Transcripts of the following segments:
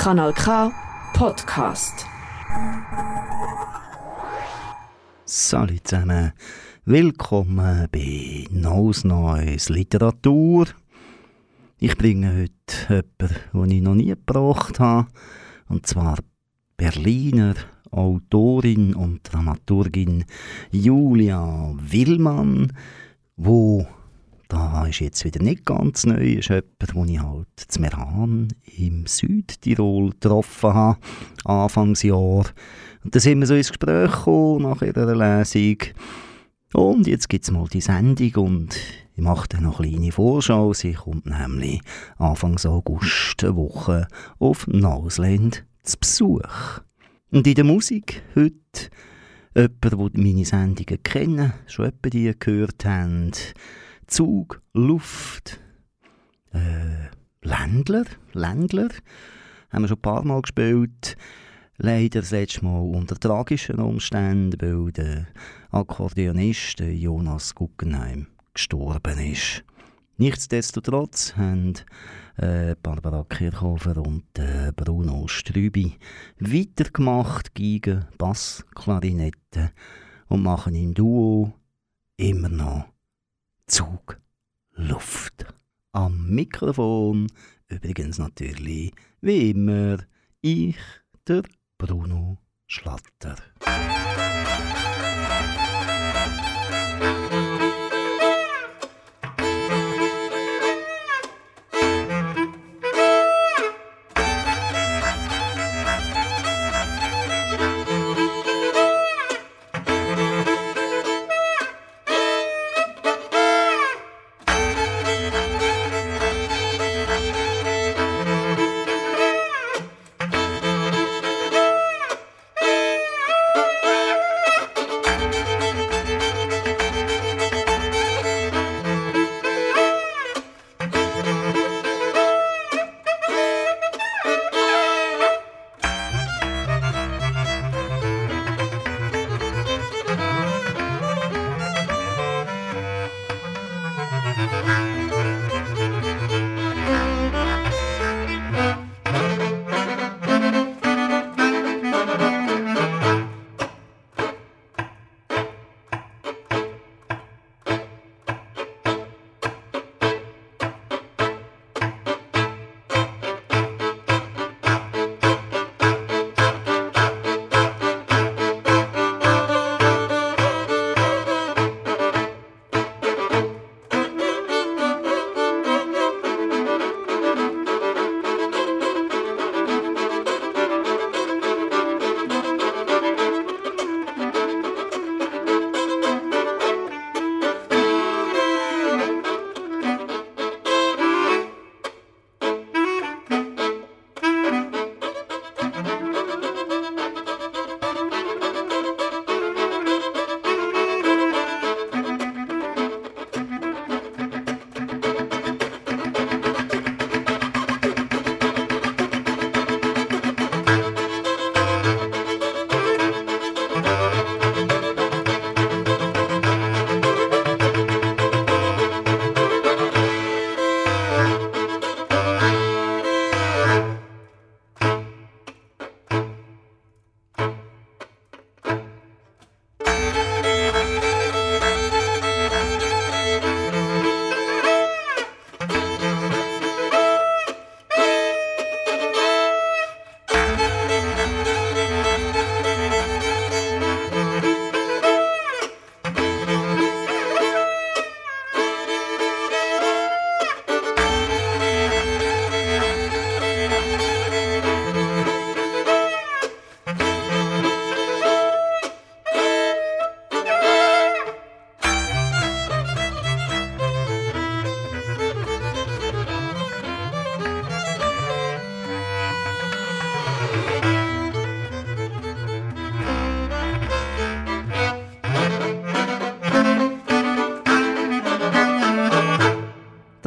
Kanal K Podcast. Salut zusammen, willkommen bei Neues Neues Literatur. Ich bringe heute jemanden, den ich noch nie gebracht habe, und zwar Berliner Autorin und Dramaturgin Julia Willmann, wo da ist jetzt wieder nicht ganz neu, ist jemand, den ich halt zu Meran im Südtirol getroffen habe, Anfangsjahr. Und da sind wir so ins Gespräch gekommen nach ihrer Lesung. Und jetzt gibt es mal die Sendung und ich mache dann noch eine kleine Vorschau. Sie kommt nämlich Anfang August eine Woche auf Nausland zu Besuch. Und in der Musik heute jemand, der meine Sendungen kennen, schon etwa die gehört haben, Zug, Luft, äh, Ländler, Ländler, haben wir schon ein paar Mal gespielt. Leider das letzte Mal unter tragischen Umständen, weil der Akkordeonist Jonas Guggenheim gestorben ist. Nichtsdestotrotz haben äh, Barbara Kirchhofer und äh, Bruno Strübi weitergemacht, gegen Bass, Klarinette und machen im Duo immer noch Zug Luft. Am Mikrofon übrigens natürlich, wie immer, ich, der Bruno Schlatter.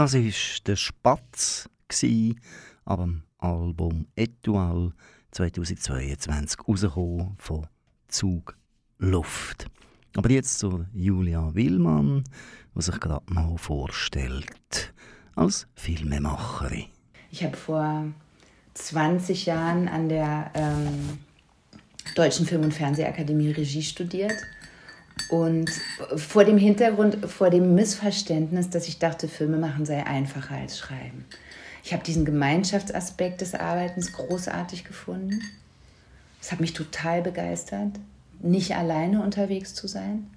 Das war der Spatz ab dem Album Etoile 2022 rausgekommen von Zug Luft. Aber jetzt zu Julia Willmann, die sich gerade mal vorstellt als Filmemacherin. Ich habe vor 20 Jahren an der ähm, Deutschen Film- und Fernsehakademie Regie studiert. Und vor dem Hintergrund, vor dem Missverständnis, dass ich dachte, Filme machen sei einfacher als Schreiben. Ich habe diesen Gemeinschaftsaspekt des Arbeitens großartig gefunden. Es hat mich total begeistert, nicht alleine unterwegs zu sein.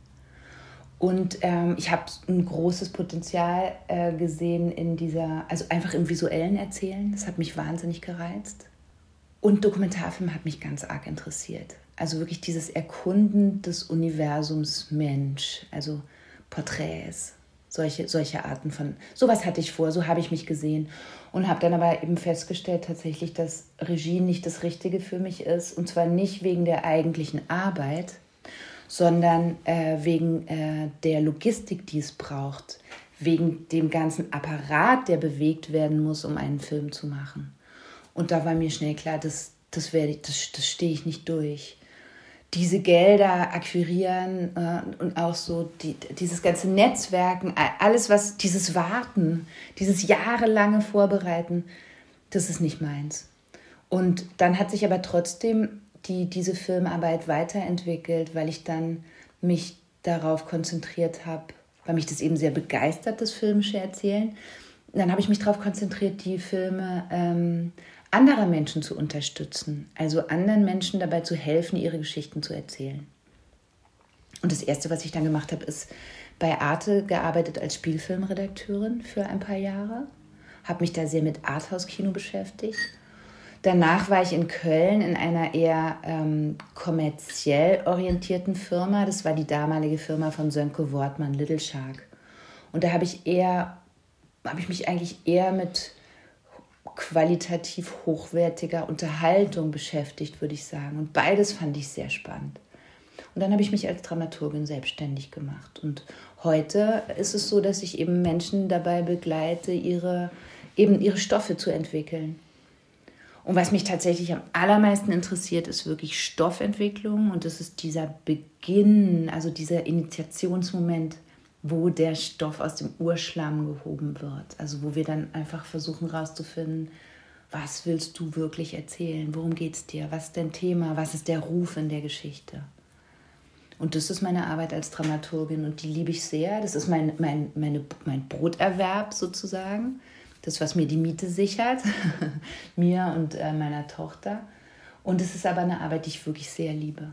Und ähm, ich habe ein großes Potenzial äh, gesehen in dieser, also einfach im visuellen Erzählen. Das hat mich wahnsinnig gereizt. Und Dokumentarfilm hat mich ganz arg interessiert. Also wirklich dieses Erkunden des Universums Mensch, also Porträts, solche, solche Arten von, sowas hatte ich vor, so habe ich mich gesehen und habe dann aber eben festgestellt tatsächlich, dass Regie nicht das Richtige für mich ist und zwar nicht wegen der eigentlichen Arbeit, sondern äh, wegen äh, der Logistik, die es braucht, wegen dem ganzen Apparat, der bewegt werden muss, um einen Film zu machen. Und da war mir schnell klar, das, das, das, das stehe ich nicht durch. Diese Gelder akquirieren äh, und auch so die, dieses ganze Netzwerken, alles was, dieses Warten, dieses jahrelange Vorbereiten, das ist nicht meins. Und dann hat sich aber trotzdem die, diese Filmarbeit weiterentwickelt, weil ich dann mich darauf konzentriert habe, weil mich das eben sehr begeistert, das filmische Erzählen. Dann habe ich mich darauf konzentriert, die Filme ähm, anderer Menschen zu unterstützen, also anderen Menschen dabei zu helfen, ihre Geschichten zu erzählen. Und das Erste, was ich dann gemacht habe, ist bei Arte gearbeitet als Spielfilmredakteurin für ein paar Jahre, habe mich da sehr mit Arthouse-Kino beschäftigt Danach war ich in Köln in einer eher ähm, kommerziell orientierten Firma. Das war die damalige Firma von Sönke Wortmann, Little Shark. Und da habe ich eher, ich mich eigentlich eher mit qualitativ hochwertiger Unterhaltung beschäftigt, würde ich sagen. Und beides fand ich sehr spannend. Und dann habe ich mich als Dramaturgin selbstständig gemacht. Und heute ist es so, dass ich eben Menschen dabei begleite, ihre, eben ihre Stoffe zu entwickeln. Und was mich tatsächlich am allermeisten interessiert, ist wirklich Stoffentwicklung und das ist dieser Beginn, also dieser Initiationsmoment, wo der Stoff aus dem Urschlamm gehoben wird. Also wo wir dann einfach versuchen herauszufinden, was willst du wirklich erzählen? Worum geht es dir? Was ist dein Thema? Was ist der Ruf in der Geschichte? Und das ist meine Arbeit als Dramaturgin und die liebe ich sehr. Das ist mein, mein, meine, mein Broterwerb sozusagen das, was mir die Miete sichert, mir und äh, meiner Tochter. Und es ist aber eine Arbeit, die ich wirklich sehr liebe.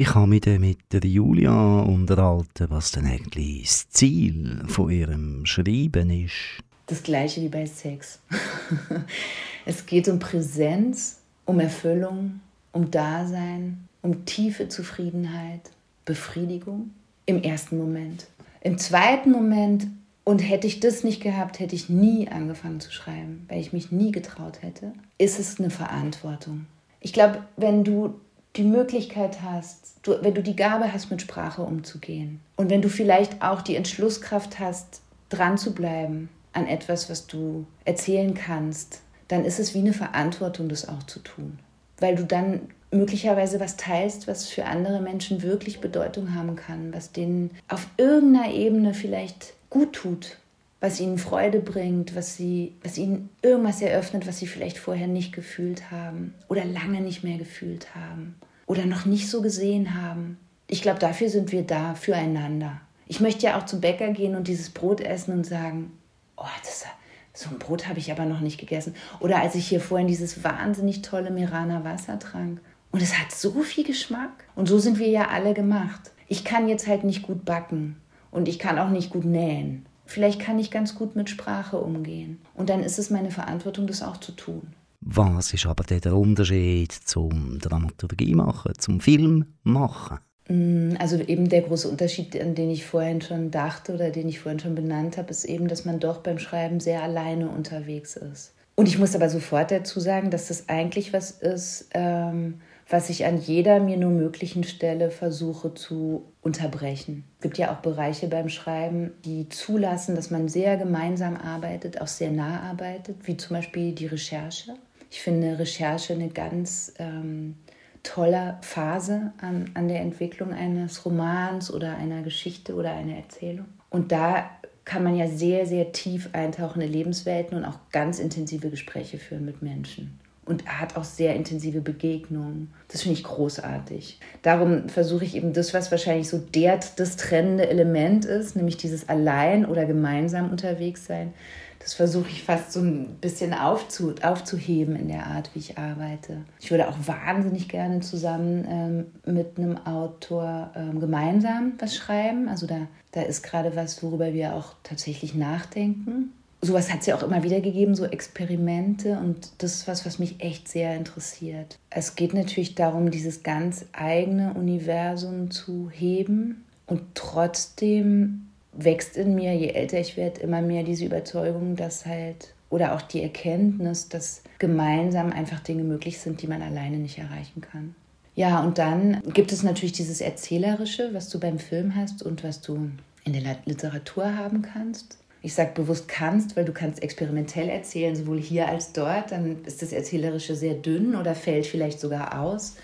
Ich habe mich dann mit der Julia unterhalten, was denn eigentlich das Ziel von ihrem Schreiben ist. Das gleiche wie bei Sex. es geht um Präsenz, um Erfüllung, um Dasein, um tiefe Zufriedenheit, Befriedigung im ersten Moment. Im zweiten Moment, und hätte ich das nicht gehabt, hätte ich nie angefangen zu schreiben, weil ich mich nie getraut hätte, ist es eine Verantwortung. Ich glaube, wenn du die Möglichkeit hast, du, wenn du die Gabe hast, mit Sprache umzugehen und wenn du vielleicht auch die Entschlusskraft hast, dran zu bleiben an etwas, was du erzählen kannst, dann ist es wie eine Verantwortung, das auch zu tun. Weil du dann möglicherweise was teilst, was für andere Menschen wirklich Bedeutung haben kann, was denen auf irgendeiner Ebene vielleicht gut tut, was ihnen Freude bringt, was, sie, was ihnen irgendwas eröffnet, was sie vielleicht vorher nicht gefühlt haben oder lange nicht mehr gefühlt haben oder noch nicht so gesehen haben. Ich glaube, dafür sind wir da, füreinander. Ich möchte ja auch zum Bäcker gehen und dieses Brot essen und sagen, oh, das, so ein Brot habe ich aber noch nicht gegessen. Oder als ich hier vorhin dieses wahnsinnig tolle Mirana Wasser trank. Und es hat so viel Geschmack. Und so sind wir ja alle gemacht. Ich kann jetzt halt nicht gut backen und ich kann auch nicht gut nähen. Vielleicht kann ich ganz gut mit Sprache umgehen. Und dann ist es meine Verantwortung, das auch zu tun. Was ist aber der Unterschied zum Dramaturgie machen, zum Film machen? Mm, also eben der große Unterschied, an den ich vorhin schon dachte oder den ich vorhin schon benannt habe, ist eben, dass man doch beim Schreiben sehr alleine unterwegs ist. Und ich muss aber sofort dazu sagen, dass das eigentlich was ist, ähm, was ich an jeder mir nur möglichen Stelle versuche zu unterbrechen. Es gibt ja auch Bereiche beim Schreiben, die zulassen, dass man sehr gemeinsam arbeitet, auch sehr nah arbeitet, wie zum Beispiel die Recherche. Ich finde Recherche eine ganz ähm, tolle Phase an, an der Entwicklung eines Romans oder einer Geschichte oder einer Erzählung. Und da kann man ja sehr, sehr tief eintauchen in Lebenswelten und auch ganz intensive Gespräche führen mit Menschen und er hat auch sehr intensive Begegnungen. Das finde ich großartig. Darum versuche ich eben das, was wahrscheinlich so der, das trennende Element ist, nämlich dieses allein oder gemeinsam unterwegs sein, das versuche ich fast so ein bisschen aufzu, aufzuheben in der Art, wie ich arbeite. Ich würde auch wahnsinnig gerne zusammen ähm, mit einem Autor ähm, gemeinsam was schreiben. Also da, da ist gerade was, worüber wir auch tatsächlich nachdenken sowas hat es ja auch immer wieder gegeben, so Experimente und das ist was, was mich echt sehr interessiert. Es geht natürlich darum, dieses ganz eigene Universum zu heben und trotzdem wächst in mir, je älter ich werde, immer mehr diese Überzeugung, dass halt oder auch die Erkenntnis, dass gemeinsam einfach Dinge möglich sind, die man alleine nicht erreichen kann. Ja, und dann gibt es natürlich dieses Erzählerische, was du beim Film hast und was du in der Literatur haben kannst. Ich sage bewusst kannst, weil du kannst experimentell erzählen, sowohl hier als dort. Dann ist das Erzählerische sehr dünn oder fällt vielleicht sogar aus.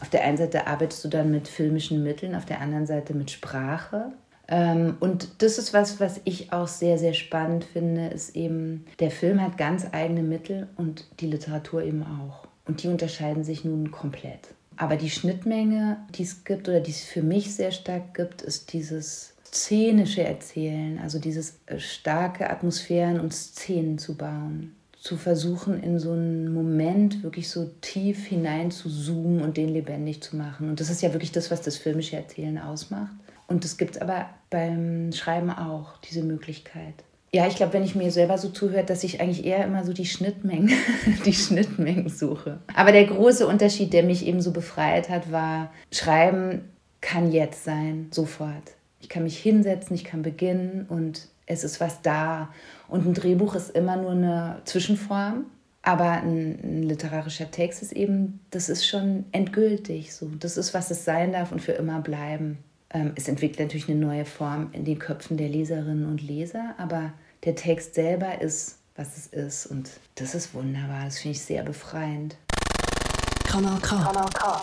Auf der einen Seite arbeitest du dann mit filmischen Mitteln, auf der anderen Seite mit Sprache. Ähm, und das ist was, was ich auch sehr, sehr spannend finde, ist eben, der Film hat ganz eigene Mittel und die Literatur eben auch. Und die unterscheiden sich nun komplett. Aber die Schnittmenge, die es gibt oder die es für mich sehr stark gibt, ist dieses szenische Erzählen, also dieses äh, starke Atmosphären und Szenen zu bauen. Zu versuchen, in so einen Moment wirklich so tief hinein zu zoomen und den lebendig zu machen. Und das ist ja wirklich das, was das filmische Erzählen ausmacht. Und das gibt es aber beim Schreiben auch, diese Möglichkeit. Ja, ich glaube, wenn ich mir selber so zuhöre, dass ich eigentlich eher immer so die Schnittmengen, die Schnittmengen suche. Aber der große Unterschied, der mich eben so befreit hat, war, Schreiben kann jetzt sein, sofort. Ich kann mich hinsetzen, ich kann beginnen und es ist was da. Und ein Drehbuch ist immer nur eine Zwischenform, aber ein, ein, literarischer Text ist eben, das ist schon endgültig so. Das ist, was es sein darf und für immer bleiben. Ähm, es entwickelt natürlich eine neue Form in den Köpfen der Leserinnen und Leser, aber der Text selber ist, was es ist. Und das ist wunderbar. Das finde ich sehr befreiend. Kanal K. Kanal K.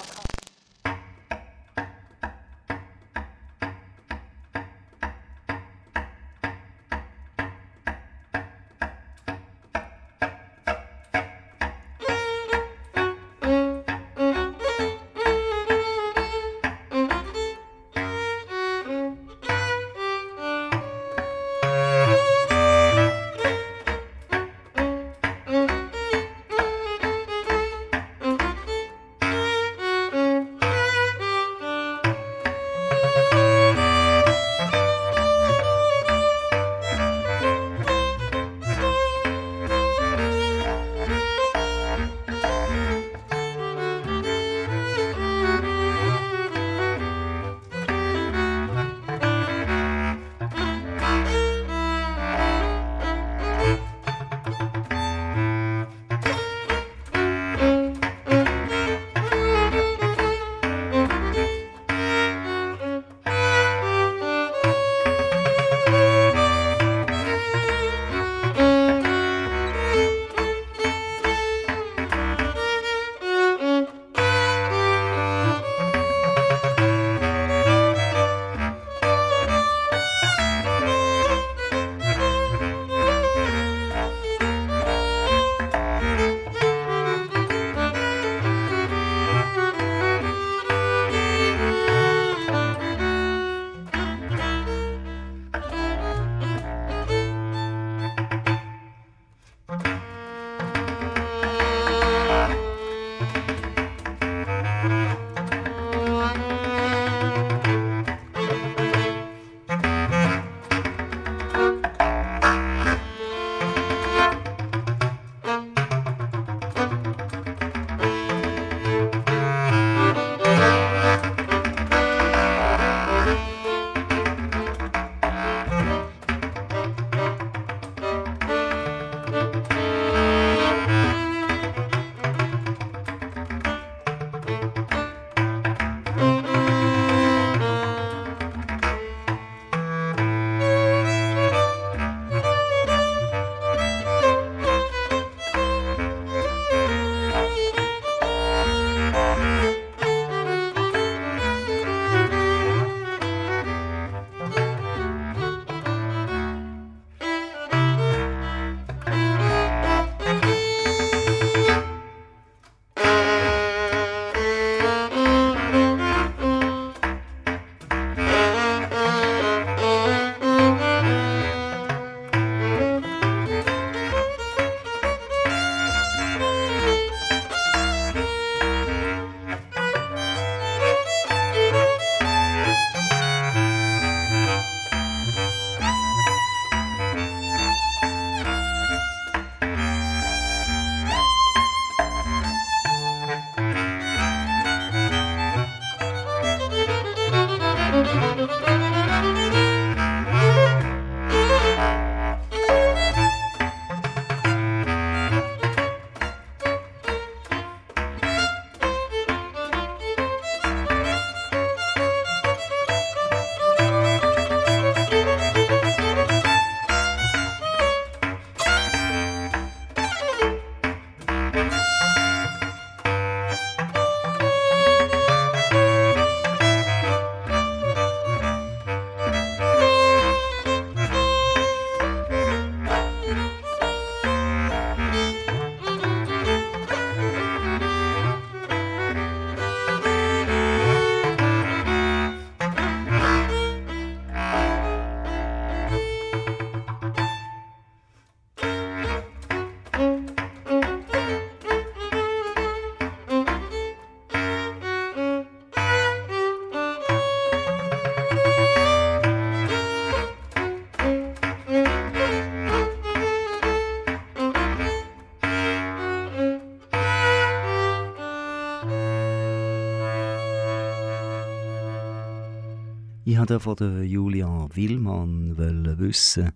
Ich wollte von der Julia Willmann wissen,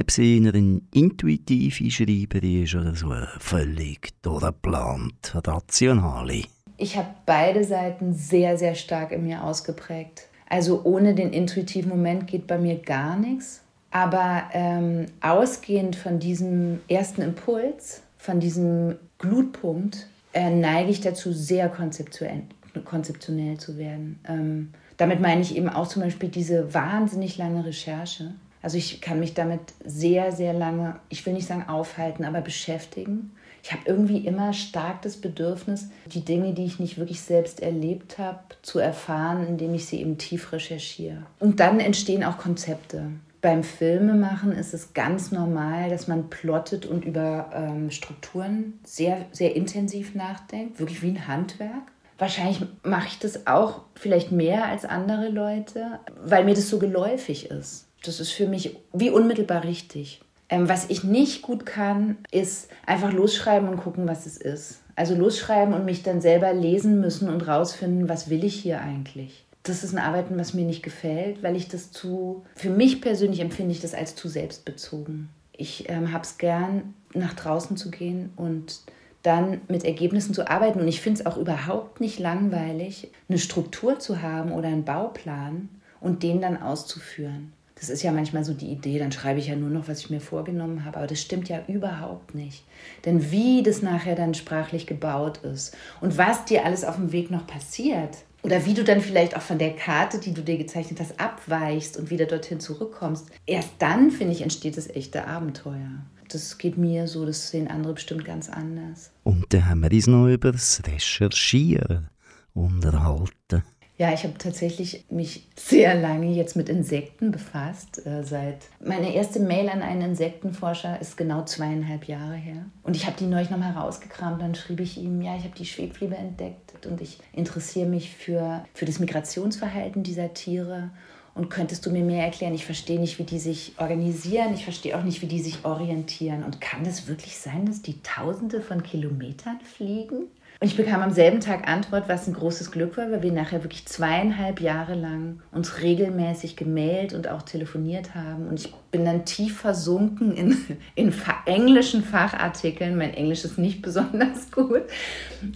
ob sie in einer intuitive Schreiberin ist oder so eine völlig durchgeplant, rationale. Ich habe beide Seiten sehr, sehr stark in mir ausgeprägt. Also ohne den intuitiven Moment geht bei mir gar nichts. Aber ähm, ausgehend von diesem ersten Impuls, von diesem Glutpunkt, äh, neige ich dazu, sehr konzeptionell, konzeptionell zu werden. Ähm, damit meine ich eben auch zum Beispiel diese wahnsinnig lange Recherche. Also ich kann mich damit sehr, sehr lange, ich will nicht sagen aufhalten, aber beschäftigen. Ich habe irgendwie immer stark das Bedürfnis, die Dinge, die ich nicht wirklich selbst erlebt habe, zu erfahren, indem ich sie eben tief recherchiere. Und dann entstehen auch Konzepte. Beim Filmemachen ist es ganz normal, dass man plottet und über ähm, Strukturen sehr, sehr intensiv nachdenkt, wirklich wie ein Handwerk. Wahrscheinlich mache ich das auch vielleicht mehr als andere Leute, weil mir das so geläufig ist. Das ist für mich wie unmittelbar richtig. Ähm, was ich nicht gut kann, ist einfach losschreiben und gucken, was es ist. Also losschreiben und mich dann selber lesen müssen und rausfinden, was will ich hier eigentlich. Das ist ein Arbeiten, was mir nicht gefällt, weil ich das zu, für mich persönlich empfinde ich das als zu selbstbezogen. Ich ähm, habe es gern, nach draußen zu gehen und dann mit Ergebnissen zu arbeiten. Und ich finde es auch überhaupt nicht langweilig, eine Struktur zu haben oder einen Bauplan und den dann auszuführen. Das ist ja manchmal so die Idee, dann schreibe ich ja nur noch, was ich mir vorgenommen habe. Aber das stimmt ja überhaupt nicht. Denn wie das nachher dann sprachlich gebaut ist und was dir alles auf dem Weg noch passiert oder wie du dann vielleicht auch von der Karte, die du dir gezeichnet hast, abweichst und wieder dorthin zurückkommst, erst dann, finde ich, entsteht das echte Abenteuer das geht mir so, das sehen andere bestimmt ganz anders. Und dann haben wir uns noch über das Recherchieren unterhalten. Ja, ich habe tatsächlich mich sehr lange jetzt mit Insekten befasst. Äh, seit meine erste Mail an einen Insektenforscher ist genau zweieinhalb Jahre her. Und ich habe die neulich nochmal rausgekramt. Dann schrieb ich ihm, ja, ich habe die Schwebfliebe entdeckt und ich interessiere mich für, für das Migrationsverhalten dieser Tiere und könntest du mir mehr erklären? Ich verstehe nicht, wie die sich organisieren. Ich verstehe auch nicht, wie die sich orientieren. Und kann es wirklich sein, dass die Tausende von Kilometern fliegen? Und ich bekam am selben Tag Antwort, was ein großes Glück war, weil wir nachher wirklich zweieinhalb Jahre lang uns regelmäßig gemailt und auch telefoniert haben. Und ich bin dann tief versunken in, in englischen Fachartikeln. Mein Englisch ist nicht besonders gut.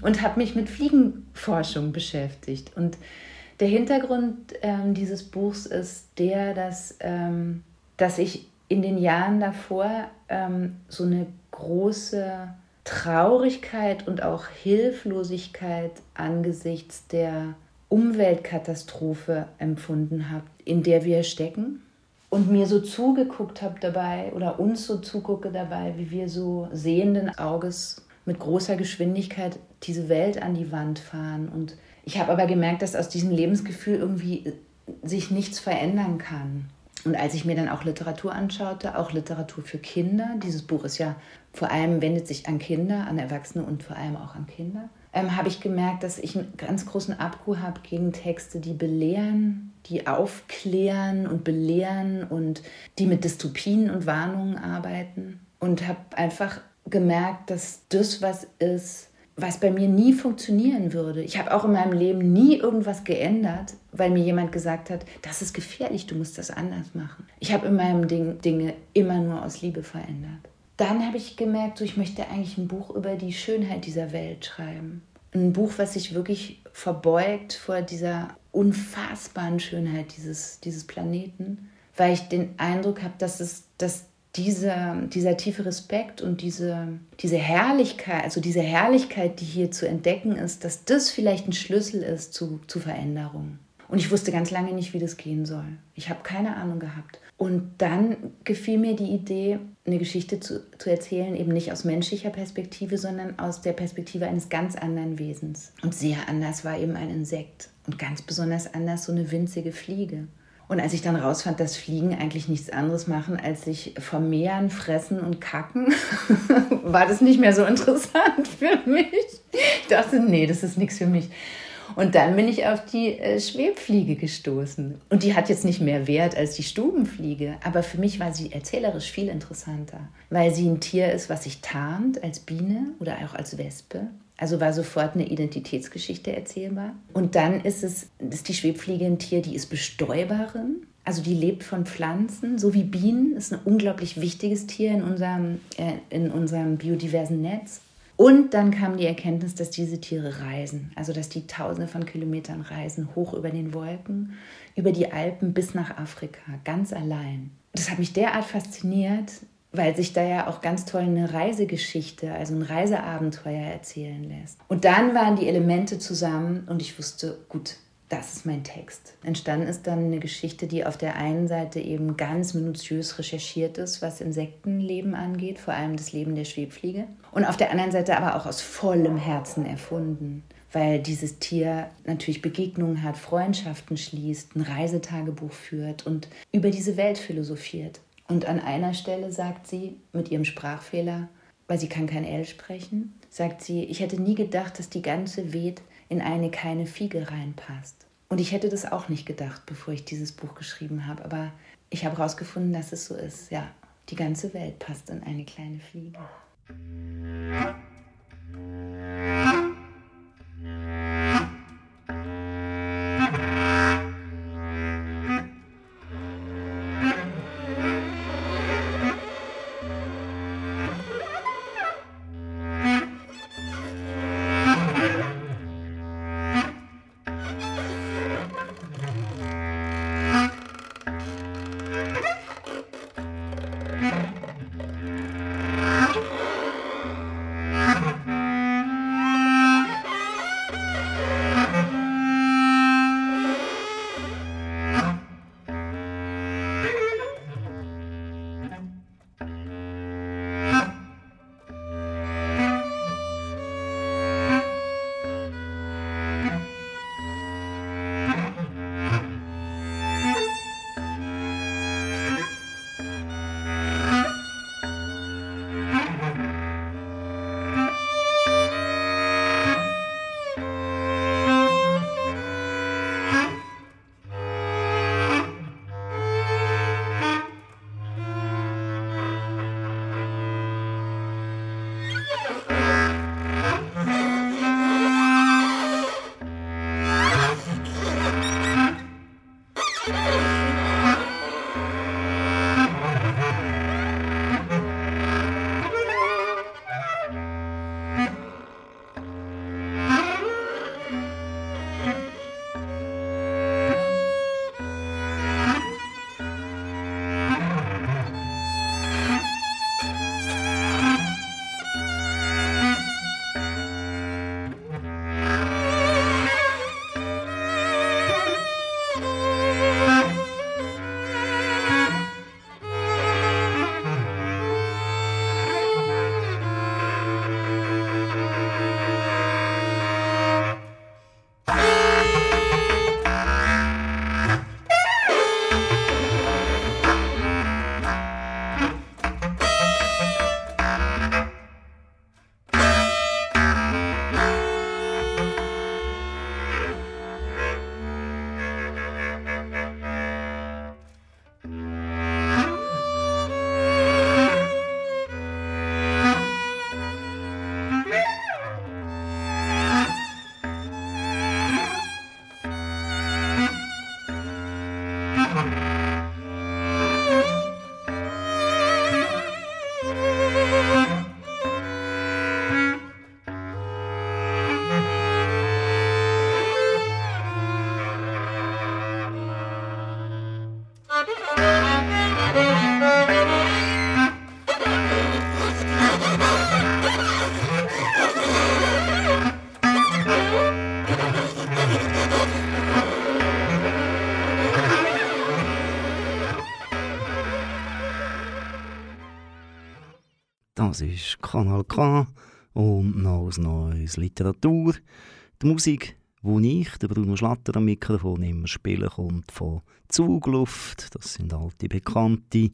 Und habe mich mit Fliegenforschung beschäftigt. Und der Hintergrund ähm, dieses Buchs ist der, dass, ähm, dass ich in den Jahren davor ähm, so eine große Traurigkeit und auch Hilflosigkeit angesichts der Umweltkatastrophe empfunden habe, in der wir stecken. Und mir so zugeguckt habe dabei oder uns so zugucke dabei, wie wir so sehenden Auges mit großer Geschwindigkeit diese Welt an die Wand fahren und ich habe aber gemerkt, dass aus diesem Lebensgefühl irgendwie äh, sich nichts verändern kann. Und als ich mir dann auch Literatur anschaute, auch Literatur für Kinder, dieses Buch ist ja vor allem wendet sich an Kinder, an Erwachsene und vor allem auch an Kinder, ähm, habe ich gemerkt, dass ich einen ganz großen Abgu habe gegen Texte, die belehren, die aufklären und belehren und die mit Dystopien und Warnungen arbeiten. Und habe einfach gemerkt, dass das was ist, was bei mir nie funktionieren würde. Ich habe auch in meinem Leben nie irgendwas geändert, weil mir jemand gesagt hat, das ist gefährlich, du musst das anders machen. Ich habe in meinem Ding Dinge immer nur aus Liebe verändert. Dann habe ich gemerkt, so, ich möchte eigentlich ein Buch über die Schönheit dieser Welt schreiben. Ein Buch, was sich wirklich verbeugt vor dieser unfassbaren Schönheit dieses, dieses Planeten, weil ich den Eindruck habe, dass es, dass dieser, dieser tiefe Respekt und diese, diese Herrlichkeit, also diese Herrlichkeit, die hier zu entdecken ist, dass das vielleicht ein Schlüssel ist zu, zu Veränderung. Und ich wusste ganz lange nicht, wie das gehen soll. Ich habe keine Ahnung gehabt. Und dann gefiel mir die Idee, eine Geschichte zu, zu erzählen, eben nicht aus menschlicher Perspektive, sondern aus der Perspektive eines ganz anderen Wesens. Und sehr anders war eben ein Insekt. Und ganz besonders anders so eine winzige Fliege. Und als ich dann rausfand, dass Fliegen eigentlich nichts anderes machen, als sich vermehren, fressen und kacken, war das nicht mehr so interessant für mich. Ich dachte, nee, das ist nichts für mich. Und dann bin ich auf die äh, Schwebfliege gestoßen. Und die hat jetzt nicht mehr Wert als die Stubenfliege, aber für mich war sie erzählerisch viel interessanter, weil sie ein Tier ist, was sich tarnt als Biene oder auch als Wespe also war sofort eine Identitätsgeschichte erzählbar. Und dann ist es, ist die Schwebfliege ein Tier, die ist Bestäuberin. Also die lebt von Pflanzen, so wie Bienen, ist ein unglaublich wichtiges Tier in unserem, äh, in unserem biodiversen Netz. Und dann kam die Erkenntnis, dass diese Tiere reisen, also dass die Tausende von Kilometern reisen, hoch über den Wolken, über die Alpen bis nach Afrika, ganz allein. Das hat mich derart fasziniert, weil sich da ja auch ganz toll eine Reisegeschichte, also ein Reiseabenteuer erzählen lässt. Und dann waren die Elemente zusammen und ich wusste, gut, das ist mein Text. Entstanden ist dann eine Geschichte, die auf der einen Seite eben ganz minutiös recherchiert ist, was Insektenleben angeht, vor allem das Leben der Schwebfliege. Und auf der anderen Seite aber auch aus vollem Herzen erfunden, weil dieses Tier natürlich Begegnungen hat, Freundschaften schließt, ein Reisetagebuch führt und über diese Welt philosophiert. Und an einer Stelle sagt sie mit ihrem Sprachfehler, weil sie kann kein L sprechen, sagt sie, ich hätte nie gedacht, dass die ganze Welt in eine keine Fiege reinpasst. Und ich hätte das auch nicht gedacht, bevor ich dieses Buch geschrieben habe. Aber ich habe herausgefunden, dass es so ist. Ja, die ganze Welt passt in eine kleine Fliege. Das ist Kanal K und noch Neues Literatur. Die Musik, die ich, der Bruno Schlatter am Mikrofon immer spielen kommt von Zugluft, das sind alte Bekannte.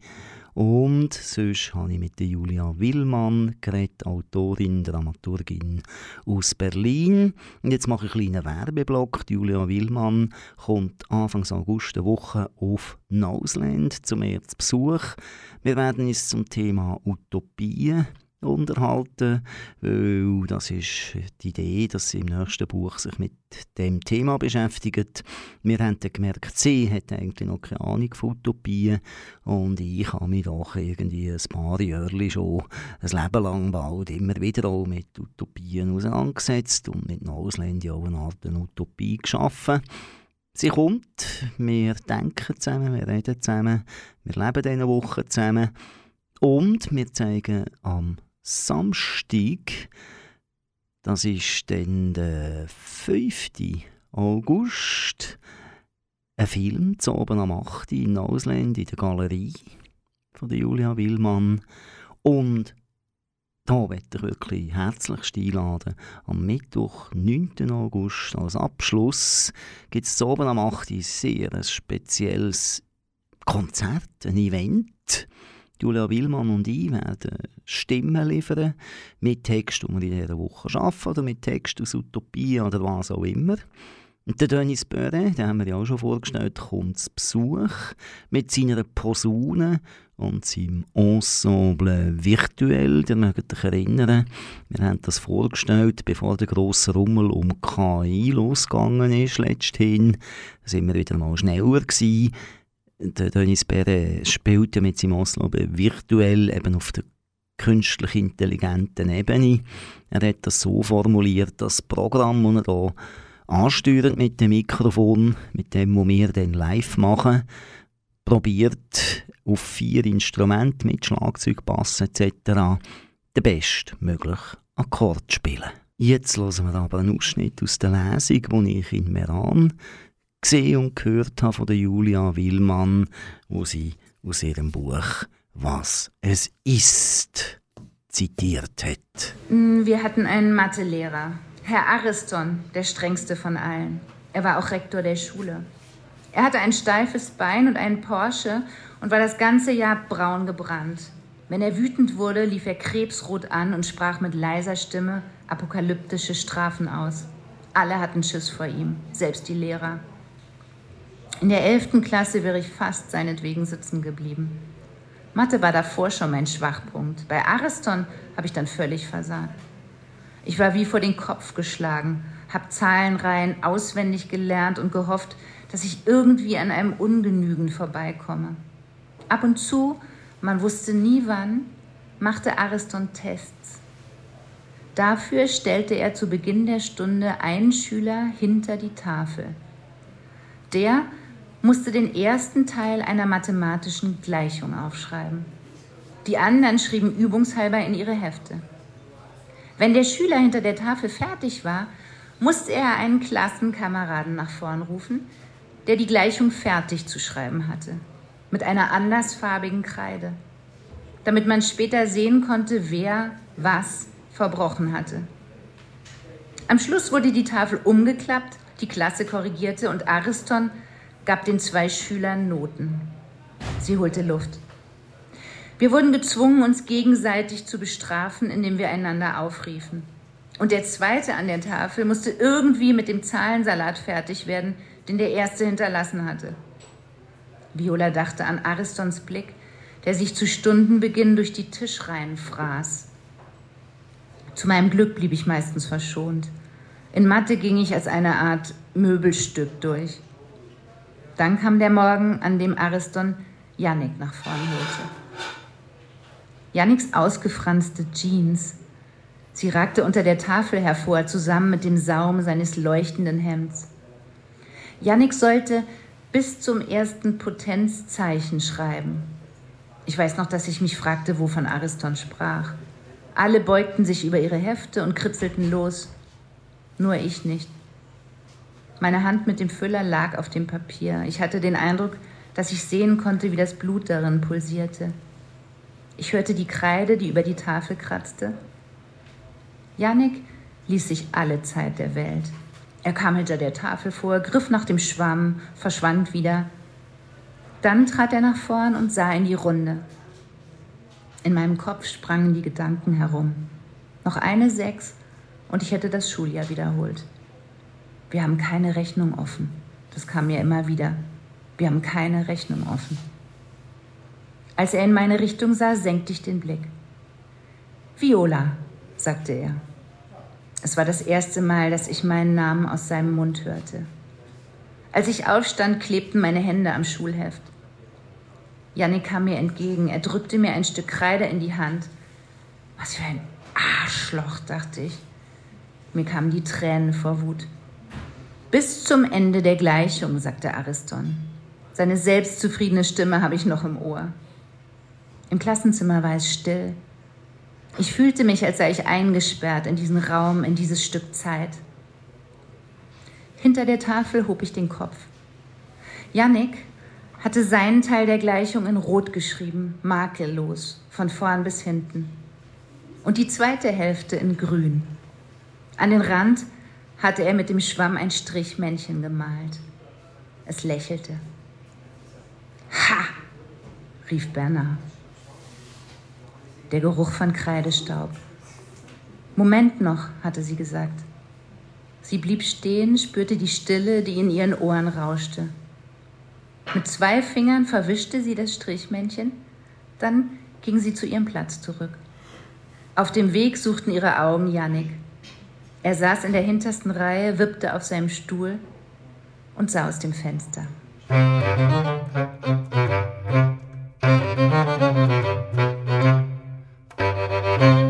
Und sonst habe ich mit Julia Willmann geredet, Autorin, Dramaturgin aus Berlin. Und jetzt mache ich einen kleinen Werbeblock. Die Julia Willmann kommt Anfang August eine Woche auf Nausland zum ersten Besuch. Wir werden uns zum Thema Utopien unterhalten, weil das ist die Idee, dass sie im nächsten Buch sich mit dem Thema beschäftigt. Wir haben dann gemerkt, sie hat eigentlich noch keine Ahnung von Utopien und ich habe mich doch irgendwie ein paar Jahre schon ein Leben lang bald immer wieder auch mit Utopien auseinandergesetzt und mit Ausländern auch eine Art Utopie geschaffen. Sie kommt, wir denken zusammen, wir reden zusammen, wir leben diese Woche zusammen und wir zeigen am Samstag, das ist dann der 5. August, ein Film zu oben am 8. in Ausland in der Galerie von Julia Willmann. Und da möchte ich wirklich herzlichst einladen. Am Mittwoch, 9. August, als Abschluss, gibt es zu oben am 8. sehr ein spezielles Konzert, ein Event Julia Willmann und ich werden Stimmen liefern mit Text, die wir in dieser Woche arbeiten, oder mit Text aus Utopie oder was auch immer. Und der Denis Böre, den haben wir ja auch schon vorgestellt, kommt zu Besuch mit seiner Posaune und seinem Ensemble virtuell. Ihr mögt euch erinnern, wir haben das vorgestellt, bevor der grosse Rummel um KI losgegangen ist, letzthin. Da sind wir wieder mal schneller gewesen der Denis Bere spielt ja mit seinem Oslo virtuell eben auf der künstlich intelligenten Ebene. Er hat das so formuliert, das Programm, das er hier ansteuert mit dem Mikrofon, mit dem, was wir dann live machen, probiert auf vier Instrumente mit Schlagzeug, Bass etc. den bestmöglichen Akkord zu spielen. Jetzt hören wir aber einen Ausschnitt aus der Lesung, die ich in Meran gesehen und gehört habe von der Julia Willmann, wo sie aus ihrem Buch Was es ist zitiert hat. Mm, wir hatten einen Mathelehrer, Herr Ariston, der strengste von allen. Er war auch Rektor der Schule. Er hatte ein steifes Bein und einen Porsche und war das ganze Jahr braun gebrannt. Wenn er wütend wurde, lief er krebsrot an und sprach mit leiser Stimme apokalyptische Strafen aus. Alle hatten Schiss vor ihm, selbst die Lehrer. In der 11. Klasse wäre ich fast seinetwegen sitzen geblieben. Mathe war davor schon mein Schwachpunkt. Bei Ariston habe ich dann völlig versagt. Ich war wie vor den Kopf geschlagen, habe Zahlenreihen auswendig gelernt und gehofft, dass ich irgendwie an einem Ungenügen vorbeikomme. Ab und zu, man wusste nie wann, machte Ariston Tests. Dafür stellte er zu Beginn der Stunde einen Schüler hinter die Tafel. Der musste den ersten Teil einer mathematischen Gleichung aufschreiben. Die anderen schrieben übungshalber in ihre Hefte. Wenn der Schüler hinter der Tafel fertig war, musste er einen Klassenkameraden nach vorn rufen, der die Gleichung fertig zu schreiben hatte, mit einer andersfarbigen Kreide, damit man später sehen konnte, wer was verbrochen hatte. Am Schluss wurde die Tafel umgeklappt, die Klasse korrigierte und Ariston gab den zwei Schülern Noten. Sie holte Luft. Wir wurden gezwungen, uns gegenseitig zu bestrafen, indem wir einander aufriefen. Und der zweite an der Tafel musste irgendwie mit dem Zahlensalat fertig werden, den der erste hinterlassen hatte. Viola dachte an Aristons Blick, der sich zu Stundenbeginn durch die Tischreihen fraß. Zu meinem Glück blieb ich meistens verschont. In Mathe ging ich als eine Art Möbelstück durch. Dann kam der Morgen, an dem Ariston Yannick nach vorn holte. Yannicks ausgefranste Jeans. Sie ragte unter der Tafel hervor, zusammen mit dem Saum seines leuchtenden Hemds. Yannick sollte bis zum ersten Potenzzeichen schreiben. Ich weiß noch, dass ich mich fragte, wovon Ariston sprach. Alle beugten sich über ihre Hefte und kritzelten los. Nur ich nicht. Meine Hand mit dem Füller lag auf dem Papier. Ich hatte den Eindruck, dass ich sehen konnte, wie das Blut darin pulsierte. Ich hörte die Kreide, die über die Tafel kratzte. Janik ließ sich alle Zeit der Welt. Er kam hinter der Tafel vor, griff nach dem Schwamm, verschwand wieder. Dann trat er nach vorn und sah in die Runde. In meinem Kopf sprangen die Gedanken herum. Noch eine Sechs und ich hätte das Schuljahr wiederholt. Wir haben keine Rechnung offen. Das kam mir immer wieder. Wir haben keine Rechnung offen. Als er in meine Richtung sah, senkte ich den Blick. Viola, sagte er. Es war das erste Mal, dass ich meinen Namen aus seinem Mund hörte. Als ich aufstand, klebten meine Hände am Schulheft. Janik kam mir entgegen. Er drückte mir ein Stück Kreide in die Hand. Was für ein Arschloch, dachte ich. Mir kamen die Tränen vor Wut. Bis zum Ende der Gleichung, sagte Ariston. Seine selbstzufriedene Stimme habe ich noch im Ohr. Im Klassenzimmer war es still. Ich fühlte mich, als sei ich eingesperrt in diesen Raum, in dieses Stück Zeit. Hinter der Tafel hob ich den Kopf. Jannik hatte seinen Teil der Gleichung in Rot geschrieben, makellos, von vorn bis hinten. Und die zweite Hälfte in Grün. An den Rand hatte er mit dem Schwamm ein Strichmännchen gemalt. Es lächelte. Ha! rief Bernard. Der Geruch von Kreidestaub. Moment noch, hatte sie gesagt. Sie blieb stehen, spürte die Stille, die in ihren Ohren rauschte. Mit zwei Fingern verwischte sie das Strichmännchen, dann ging sie zu ihrem Platz zurück. Auf dem Weg suchten ihre Augen Jannik. Er saß in der hintersten Reihe, wippte auf seinem Stuhl und sah aus dem Fenster. Musik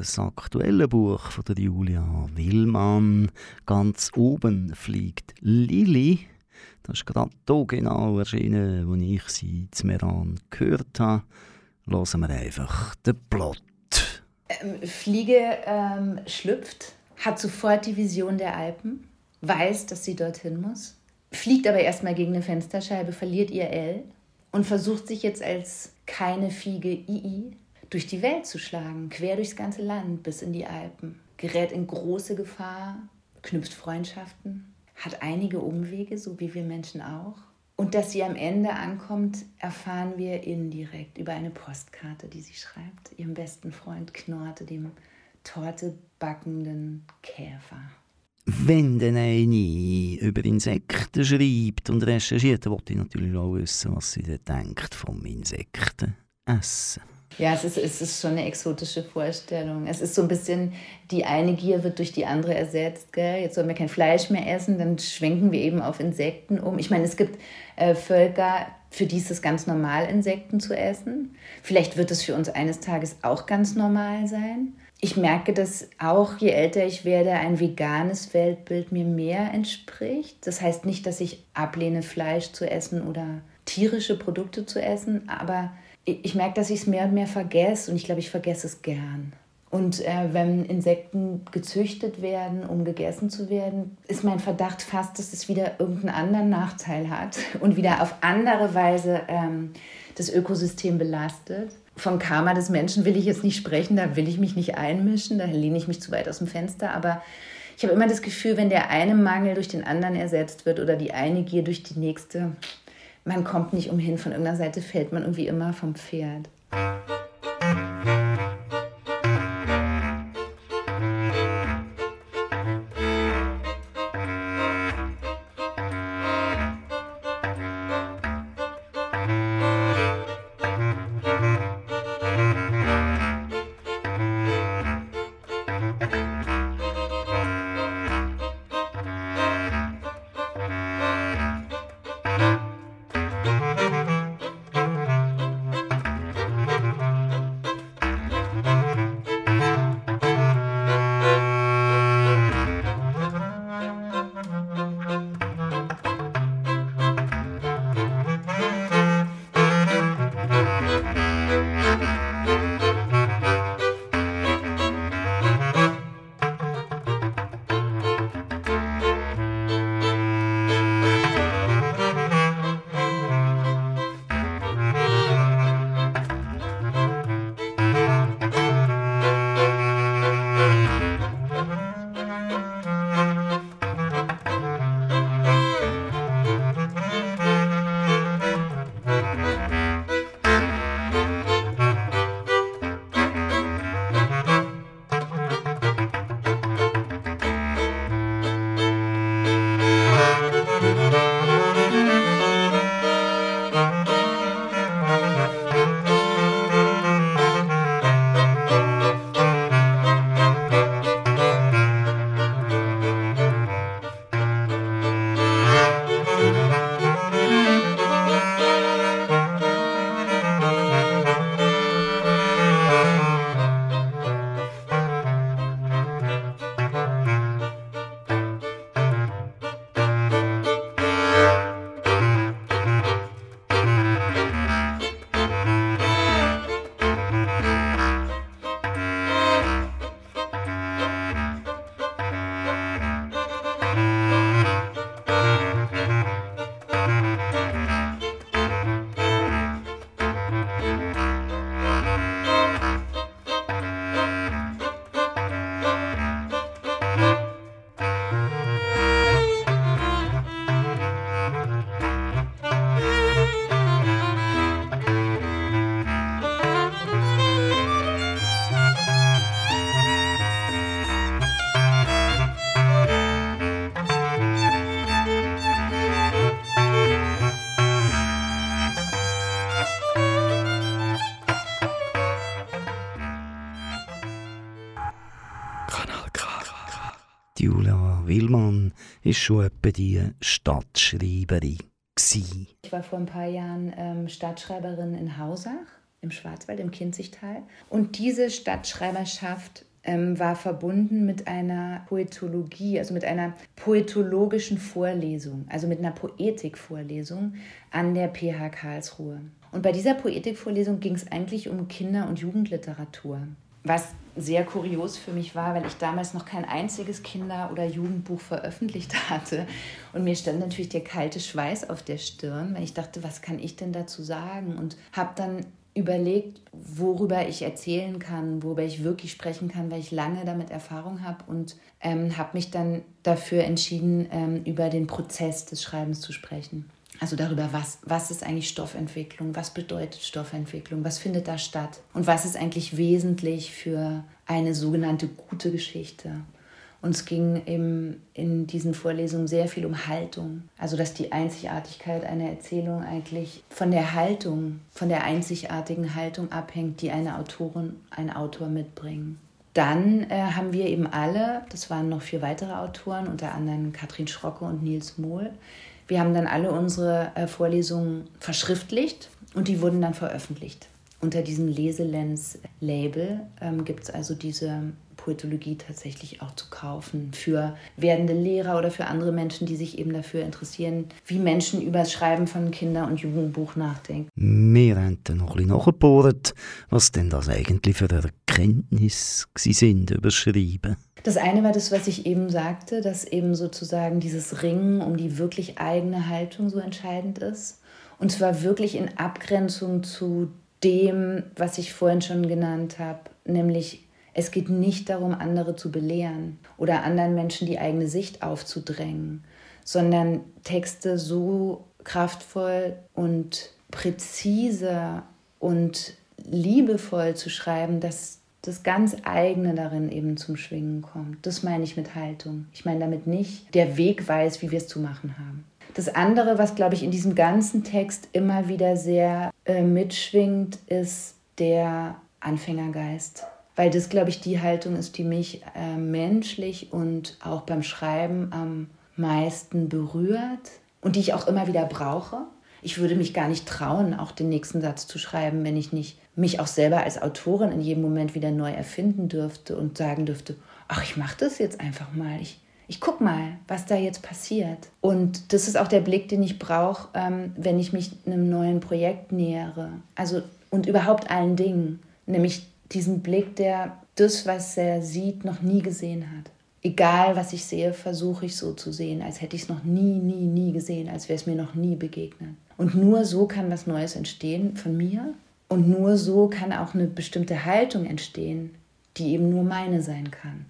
das aktuelle Buch von der Julia Willmann. Ganz oben fliegt Lili. Das ist gerade hier genau erschienen, wo ich sie zu Meran gehört habe. Hören wir einfach den Plot. Ähm, Fliege ähm, schlüpft, hat sofort die Vision der Alpen, weiß, dass sie dorthin muss, fliegt aber erstmal gegen eine Fensterscheibe, verliert ihr L und versucht sich jetzt als keine Fiege II durch die Welt zu schlagen, quer durchs ganze Land bis in die Alpen, gerät in große Gefahr, knüpft Freundschaften, hat einige Umwege, so wie wir Menschen auch. Und dass sie am Ende ankommt, erfahren wir indirekt über eine Postkarte, die sie schreibt, ihrem besten Freund Knorte, dem Torte backenden Käfer. Wenn dann eine über Insekten schreibt und recherchiert, dann wollte ich natürlich auch wissen, was sie dann denkt vom Insekten essen. Ja, es ist, es ist schon eine exotische Vorstellung. Es ist so ein bisschen, die eine Gier wird durch die andere ersetzt. Gell? Jetzt sollen wir kein Fleisch mehr essen, dann schwenken wir eben auf Insekten um. Ich meine, es gibt äh, Völker, für die ist es ganz normal, Insekten zu essen. Vielleicht wird es für uns eines Tages auch ganz normal sein. Ich merke, dass auch je älter ich werde, ein veganes Weltbild mir mehr entspricht. Das heißt nicht, dass ich ablehne, Fleisch zu essen oder tierische Produkte zu essen, aber ich merke, dass ich es mehr und mehr vergesse und ich glaube, ich vergesse es gern. Und äh, wenn Insekten gezüchtet werden, um gegessen zu werden, ist mein Verdacht fast, dass es wieder irgendeinen anderen Nachteil hat und wieder auf andere Weise ähm, das Ökosystem belastet. Vom Karma des Menschen will ich jetzt nicht sprechen, da will ich mich nicht einmischen, da lehne ich mich zu weit aus dem Fenster, aber ich habe immer das Gefühl, wenn der eine Mangel durch den anderen ersetzt wird oder die eine Gier durch die nächste, man kommt nicht umhin, von irgendeiner Seite fällt man irgendwie immer vom Pferd. Willmann ist schon etwa die Stadtschreiberin. Gewesen. Ich war vor ein paar Jahren ähm, Stadtschreiberin in Hausach im Schwarzwald, im Kinzigtal. Und diese Stadtschreiberschaft ähm, war verbunden mit einer Poetologie, also mit einer poetologischen Vorlesung, also mit einer Poetikvorlesung an der PH Karlsruhe. Und bei dieser Poetikvorlesung ging es eigentlich um Kinder- und Jugendliteratur. Was sehr kurios für mich war, weil ich damals noch kein einziges Kinder- oder Jugendbuch veröffentlicht hatte. Und mir stand natürlich der kalte Schweiß auf der Stirn, weil ich dachte, was kann ich denn dazu sagen? Und habe dann überlegt, worüber ich erzählen kann, worüber ich wirklich sprechen kann, weil ich lange damit Erfahrung habe und ähm, habe mich dann dafür entschieden, ähm, über den Prozess des Schreibens zu sprechen. Also darüber, was, was ist eigentlich Stoffentwicklung, was bedeutet Stoffentwicklung, was findet da statt und was ist eigentlich wesentlich für eine sogenannte gute Geschichte. Und es ging eben in diesen Vorlesungen sehr viel um Haltung. Also dass die Einzigartigkeit einer Erzählung eigentlich von der Haltung, von der einzigartigen Haltung abhängt, die eine Autorin, ein Autor mitbringen. Dann äh, haben wir eben alle, das waren noch vier weitere Autoren, unter anderem Katrin Schrocke und Nils Mohl, wir haben dann alle unsere äh, Vorlesungen verschriftlicht und die wurden dann veröffentlicht. Unter diesem Leselens-Label ähm, gibt es also diese Poetologie tatsächlich auch zu kaufen für werdende Lehrer oder für andere Menschen, die sich eben dafür interessieren, wie Menschen über das Schreiben von Kinder- und Jugendbuch nachdenken. Wir haben dann noch ein bisschen nachgebohrt, was denn das eigentlich für Erkenntnisse sind über Schreiben. Das eine war das, was ich eben sagte, dass eben sozusagen dieses Ringen um die wirklich eigene Haltung so entscheidend ist. Und zwar wirklich in Abgrenzung zu dem, was ich vorhin schon genannt habe, nämlich es geht nicht darum, andere zu belehren oder anderen Menschen die eigene Sicht aufzudrängen, sondern Texte so kraftvoll und präzise und liebevoll zu schreiben, dass das ganz eigene darin eben zum Schwingen kommt. Das meine ich mit Haltung. Ich meine damit nicht, der Weg weiß, wie wir es zu machen haben. Das andere, was, glaube ich, in diesem ganzen Text immer wieder sehr äh, mitschwingt, ist der Anfängergeist. Weil das, glaube ich, die Haltung ist, die mich äh, menschlich und auch beim Schreiben am meisten berührt und die ich auch immer wieder brauche. Ich würde mich gar nicht trauen, auch den nächsten Satz zu schreiben, wenn ich nicht mich auch selber als Autorin in jedem Moment wieder neu erfinden dürfte und sagen dürfte, ach, ich mache das jetzt einfach mal. Ich, ich guck mal, was da jetzt passiert. Und das ist auch der Blick, den ich brauche, ähm, wenn ich mich einem neuen Projekt nähere. Also und überhaupt allen Dingen. Nämlich diesen Blick, der das, was er sieht, noch nie gesehen hat. Egal, was ich sehe, versuche ich so zu sehen, als hätte ich es noch nie, nie, nie gesehen, als wäre es mir noch nie begegnet. Und nur so kann was Neues entstehen von mir und nur so kann auch eine bestimmte Haltung entstehen, die eben nur meine sein kann.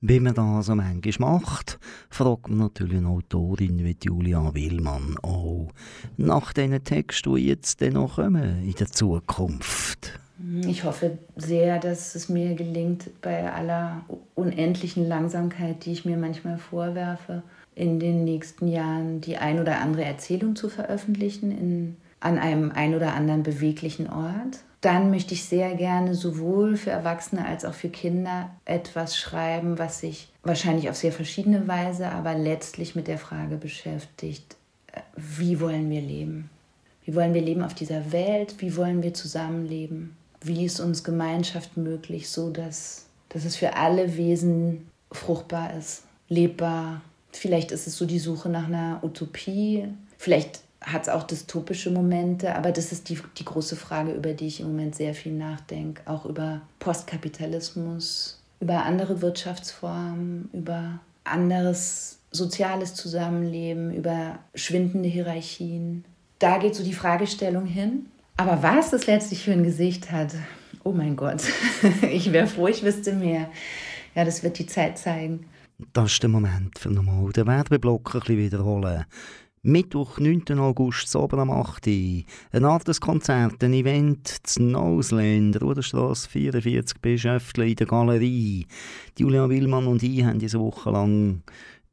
Wie man das so manchmal macht, fragt man natürlich eine Autorin wie Julia Willmann auch nach diesen Texten, die jetzt noch kommen in der Zukunft. Ich hoffe sehr, dass es mir gelingt, bei aller unendlichen Langsamkeit, die ich mir manchmal vorwerfe, in den nächsten Jahren die ein oder andere Erzählung zu veröffentlichen in, an einem ein oder anderen beweglichen Ort. Dann möchte ich sehr gerne sowohl für Erwachsene als auch für Kinder etwas schreiben, was sich wahrscheinlich auf sehr verschiedene Weise, aber letztlich mit der Frage beschäftigt, äh, wie wollen wir leben? Wie wollen wir leben auf dieser Welt? Wie wollen wir zusammenleben? Wie ist uns Gemeinschaft möglich, so dass, dass es für alle Wesen fruchtbar ist, lebbar? Vielleicht ist es so die Suche nach einer Utopie. Vielleicht hat es auch dystopische Momente, aber das ist die, die große Frage, über die ich im Moment sehr viel nachdenke. Auch über Postkapitalismus, über andere Wirtschaftsformen, über anderes soziales Zusammenleben, über schwindende Hierarchien. Da geht so die Fragestellung hin. Aber was das letztlich für ein Gesicht hat, oh mein Gott, ich wäre froh, ich wüsste mehr. Ja, das wird die Zeit zeigen. Das ist der Moment für nochmal den Werbeblock ein bisschen wiederholen. Mittwoch, 9. August, oben am 8. Ein altes Konzert, ein Event zu Noseland, Ruderstrasse 44 bei Schöftle in der Galerie. Julia Willmann und ich haben diese Woche lang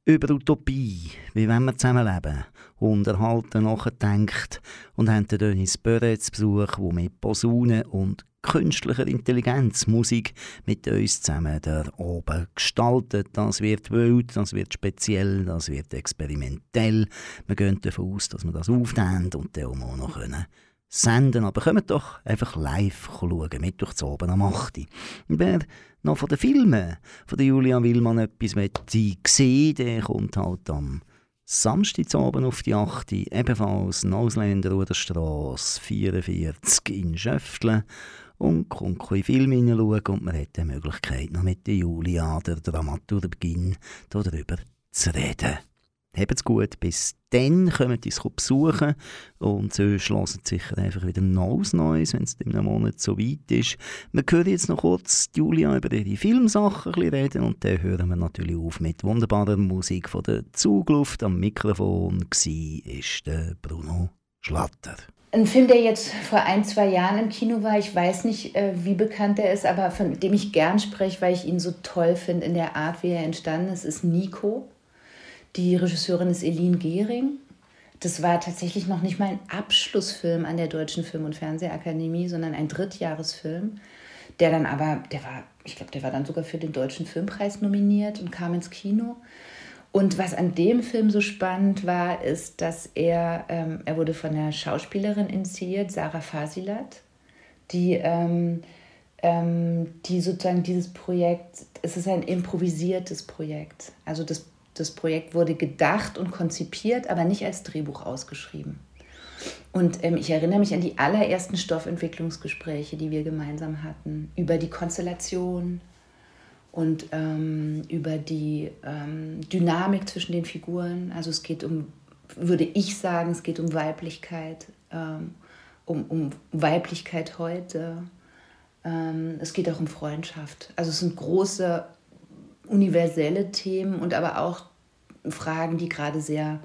über Utopie, wie wenn wir zusammenleben, unterhalten, nachgedacht und haben den Dennis Böre zu Besuch, der mit Posaunen und künstlicher Intelligenz Musik mit uns zusammen da oben gestaltet. Das wird wild, das wird speziell, das wird experimentell. Wir gehen davon aus, dass wir das aufnehmen und dann auch noch können senden. Aber kommt doch einfach live schauen, Mittwoch zu oben am 8. Und wer noch von den Filmen von der Julia Willmann etwas sehen der kommt halt am Samstagabend auf die 8. ebenfalls Ausländer Ruderstrasse 44 in Schöftle und kommt ein Film hineinschauen und man hat die Möglichkeit, noch mit der Julia, der Dramaturgin, darüber zu reden. Habt's gut, bis dann kommt uns besuchen und so schlossen sicher einfach wieder Neues Neues, wenn es in einem Monat so weit ist. Wir hören jetzt noch kurz Julia über ihre Filmsachen reden und dann hören wir natürlich auf mit wunderbarer Musik von der Zugluft. Am Mikrofon war Bruno Schlatter. Ein Film, der jetzt vor ein, zwei Jahren im Kino war, ich weiß nicht, äh, wie bekannt er ist, aber von dem ich gern spreche, weil ich ihn so toll finde in der Art, wie er entstanden ist, ist Nico. Die Regisseurin ist Eline Gehring. Das war tatsächlich noch nicht mal ein Abschlussfilm an der Deutschen Film- und Fernsehakademie, sondern ein Drittjahresfilm, der dann aber, der war, ich glaube, der war dann sogar für den Deutschen Filmpreis nominiert und kam ins Kino. Und was an dem Film so spannend war, ist, dass er, ähm, er wurde von einer Schauspielerin initiiert, Sarah Fasilat, die, ähm, ähm, die sozusagen dieses Projekt, es ist ein improvisiertes Projekt. Also das, das Projekt wurde gedacht und konzipiert, aber nicht als Drehbuch ausgeschrieben. Und ähm, ich erinnere mich an die allerersten Stoffentwicklungsgespräche, die wir gemeinsam hatten, über die Konstellation, und ähm, über die ähm, Dynamik zwischen den Figuren. Also es geht um, würde ich sagen, es geht um Weiblichkeit, ähm, um, um Weiblichkeit heute. Ähm, es geht auch um Freundschaft. Also es sind große universelle Themen und aber auch Fragen, die gerade sehr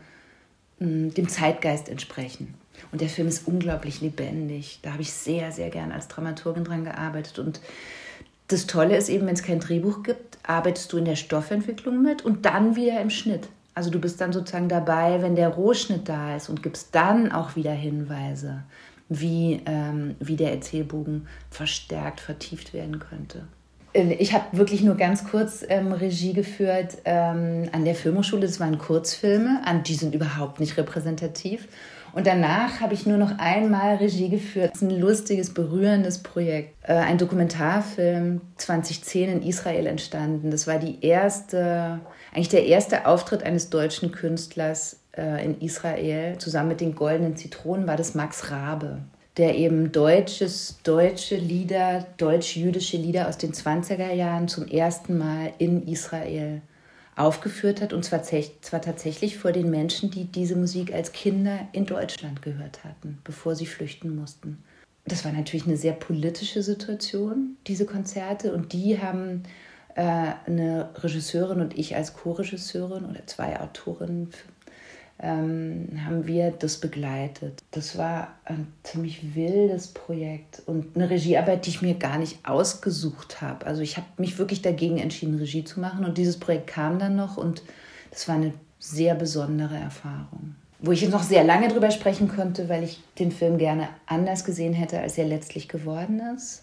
mh, dem Zeitgeist entsprechen. Und der Film ist unglaublich lebendig. Da habe ich sehr, sehr gern als Dramaturgin dran gearbeitet und das Tolle ist eben, wenn es kein Drehbuch gibt, arbeitest du in der Stoffentwicklung mit und dann wieder im Schnitt. Also du bist dann sozusagen dabei, wenn der Rohschnitt da ist und gibst dann auch wieder Hinweise, wie, ähm, wie der Erzählbogen verstärkt, vertieft werden könnte. Äh, ich habe wirklich nur ganz kurz ähm, Regie geführt ähm, an der Filmhochschule. Das waren Kurzfilme, die sind überhaupt nicht repräsentativ. Und danach habe ich nur noch einmal Regie geführt. Das ist ein lustiges, berührendes Projekt. Äh, ein Dokumentarfilm 2010 in Israel entstanden. Das war die erste, eigentlich der erste Auftritt eines deutschen Künstlers äh, in Israel. Zusammen mit den Goldenen Zitronen war das Max Rabe der eben deutsches, deutsche Lieder, deutsch-jüdische Lieder aus den 20er Jahren zum ersten Mal in Israel aufgeführt hat, und zwar, zwar tatsächlich vor den Menschen, die diese Musik als Kinder in Deutschland gehört hatten, bevor sie flüchten mussten. Das war natürlich eine sehr politische Situation, diese Konzerte, und die haben äh, eine Regisseurin und ich als Co-Regisseurin oder zwei Autorinnen haben wir das begleitet. Das war ein ziemlich wildes Projekt und eine Regiearbeit, die ich mir gar nicht ausgesucht habe. Also ich habe mich wirklich dagegen entschieden, Regie zu machen und dieses Projekt kam dann noch und das war eine sehr besondere Erfahrung. Wo ich jetzt noch sehr lange drüber sprechen könnte, weil ich den Film gerne anders gesehen hätte, als er letztlich geworden ist.